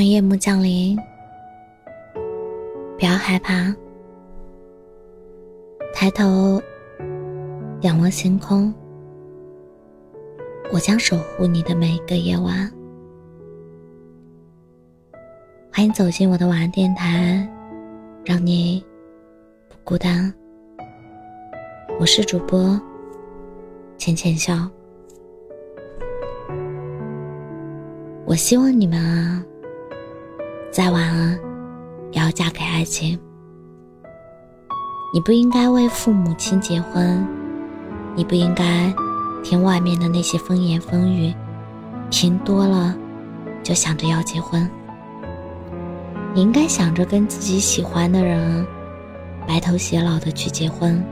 当夜幕降临，不要害怕，抬头仰望星空，我将守护你的每一个夜晚。欢迎走进我的晚安电台，让你不孤单。我是主播浅浅笑。我希望你们啊，再晚，也要嫁给爱情。你不应该为父母亲结婚，你不应该听外面的那些风言风语，听多了就想着要结婚。你应该想着跟自己喜欢的人白头偕老的去结婚，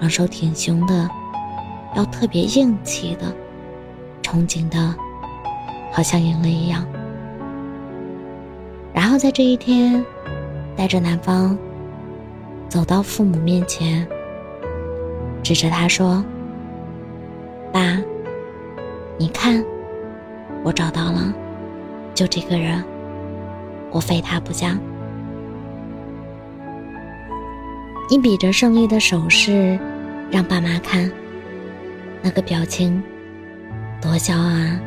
昂首挺胸的，要特别硬气的，憧憬的，好像赢了一样。在这一天，带着男方走到父母面前，指着他说：“爸，你看，我找到了，就这个人。”我非他不嫁。你比着胜利的手势，让爸妈看，那个表情多骄傲啊！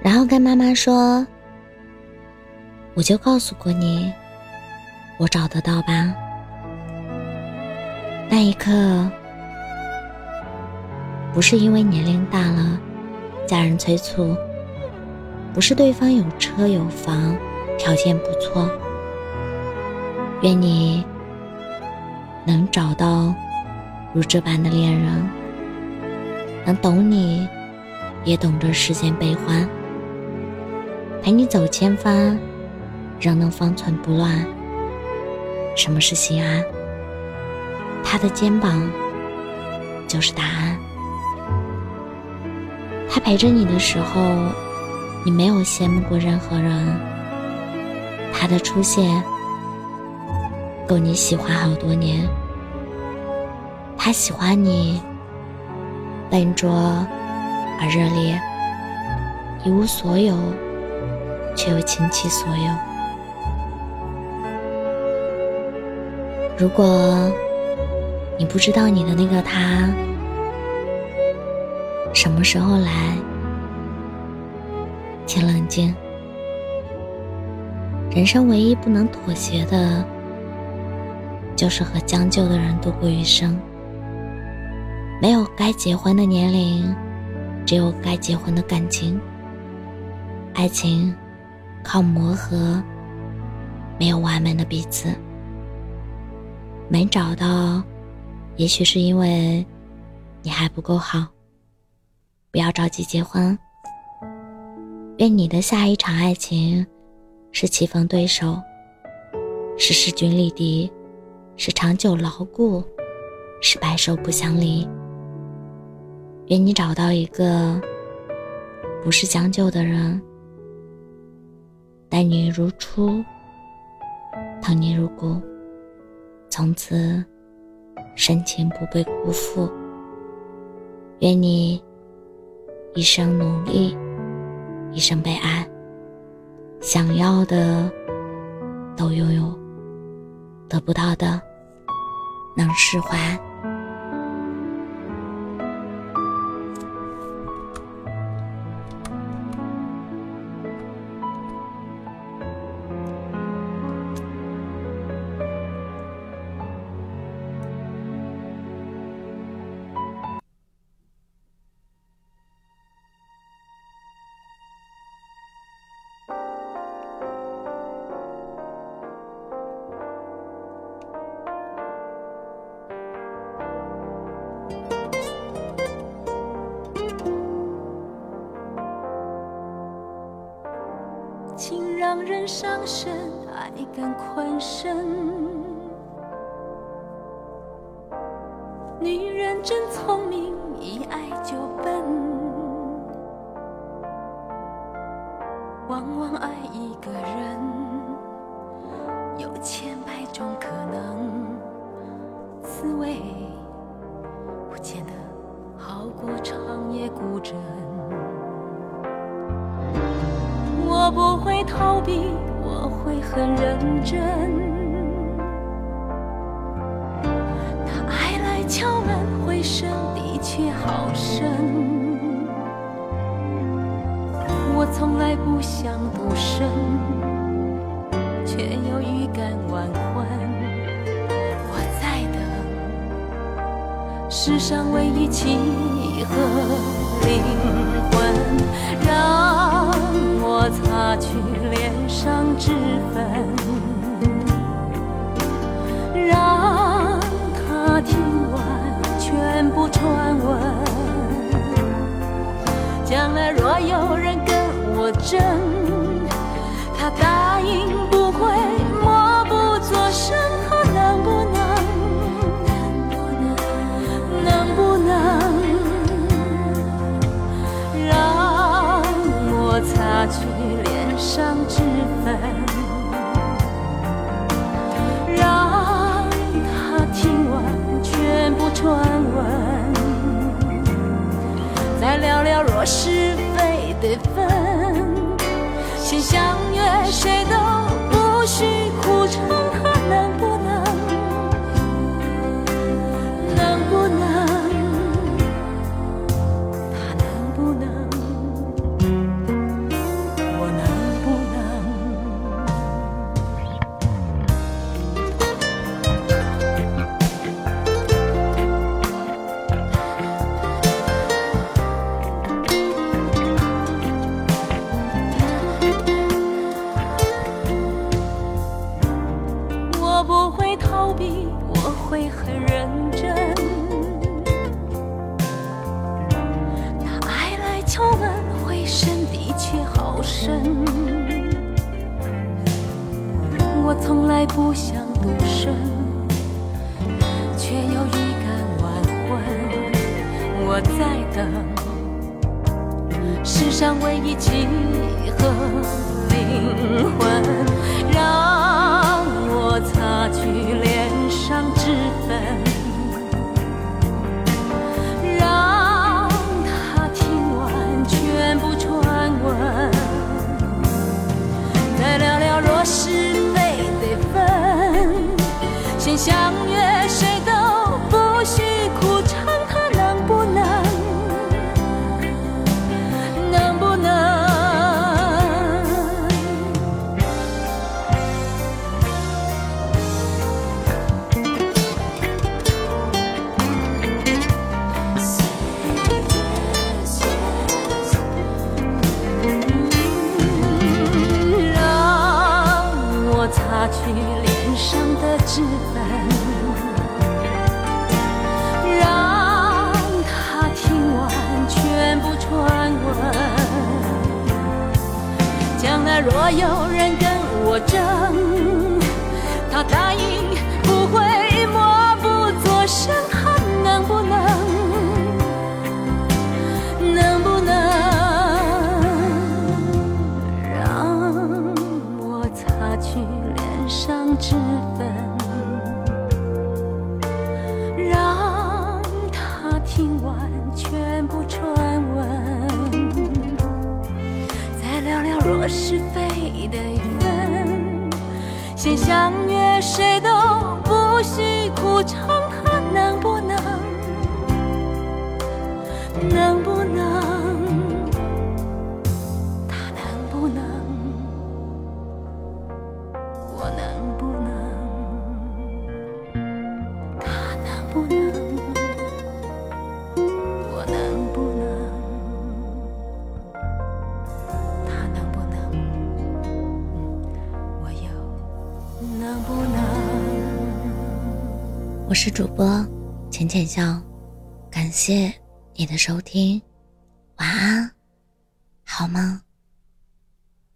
然后跟妈妈说：“我就告诉过你，我找得到吧？”那一刻，不是因为年龄大了，家人催促。不是对方有车有房，条件不错。愿你能找到如这般的恋人，能懂你，也懂这世间悲欢，陪你走千帆，仍能方寸不乱。什么是心安？他的肩膀就是答案。他陪着你的时候。你没有羡慕过任何人，他的出现够你喜欢好多年。他喜欢你，笨拙而热烈，一无所有，却又倾其所有。如果你不知道你的那个他什么时候来。请冷静。人生唯一不能妥协的，就是和将就的人度过余生。没有该结婚的年龄，只有该结婚的感情。爱情靠磨合，没有完美的彼此。没找到，也许是因为你还不够好。不要着急结婚。愿你的下一场爱情，是棋逢对手，是势均力敌，是长久牢固，是白首不相离。愿你找到一个不是将就的人，待你如初，疼你如骨，从此深情不被辜负。愿你一生努力。一生被爱，想要的都拥有，得不到的能释怀。让人伤身，爱更困身。女人真聪明，一爱就笨。往往爱一个人，有千百种可能，滋味不见得好过长夜孤枕。我不会逃避，我会很认真。那爱来敲门，回声的确好深。我从来不想独身，却又预感晚婚。我在等世上唯一契合灵魂，让我擦去脸上脂粉，让他听完全部传闻。将来若有人跟我争，他答应不会默不作声，他能不能？能不能让我擦去上脂粉，让他听完全部传闻？再聊聊若是非得分，先相约谁都不许苦撑，他能不能？能我会逃避，我会很认真。那爱来敲门，回声的确好深。我从来不想独身，却又预感晚婚。我在等世上唯一契合灵魂，让擦擦去脸上的脂粉，让他听完全部传闻。将来若有人跟我争，是非得分，先相约谁都不许苦撑，他能不能？能不能？我是主播浅浅笑，感谢你的收听，晚安，好梦？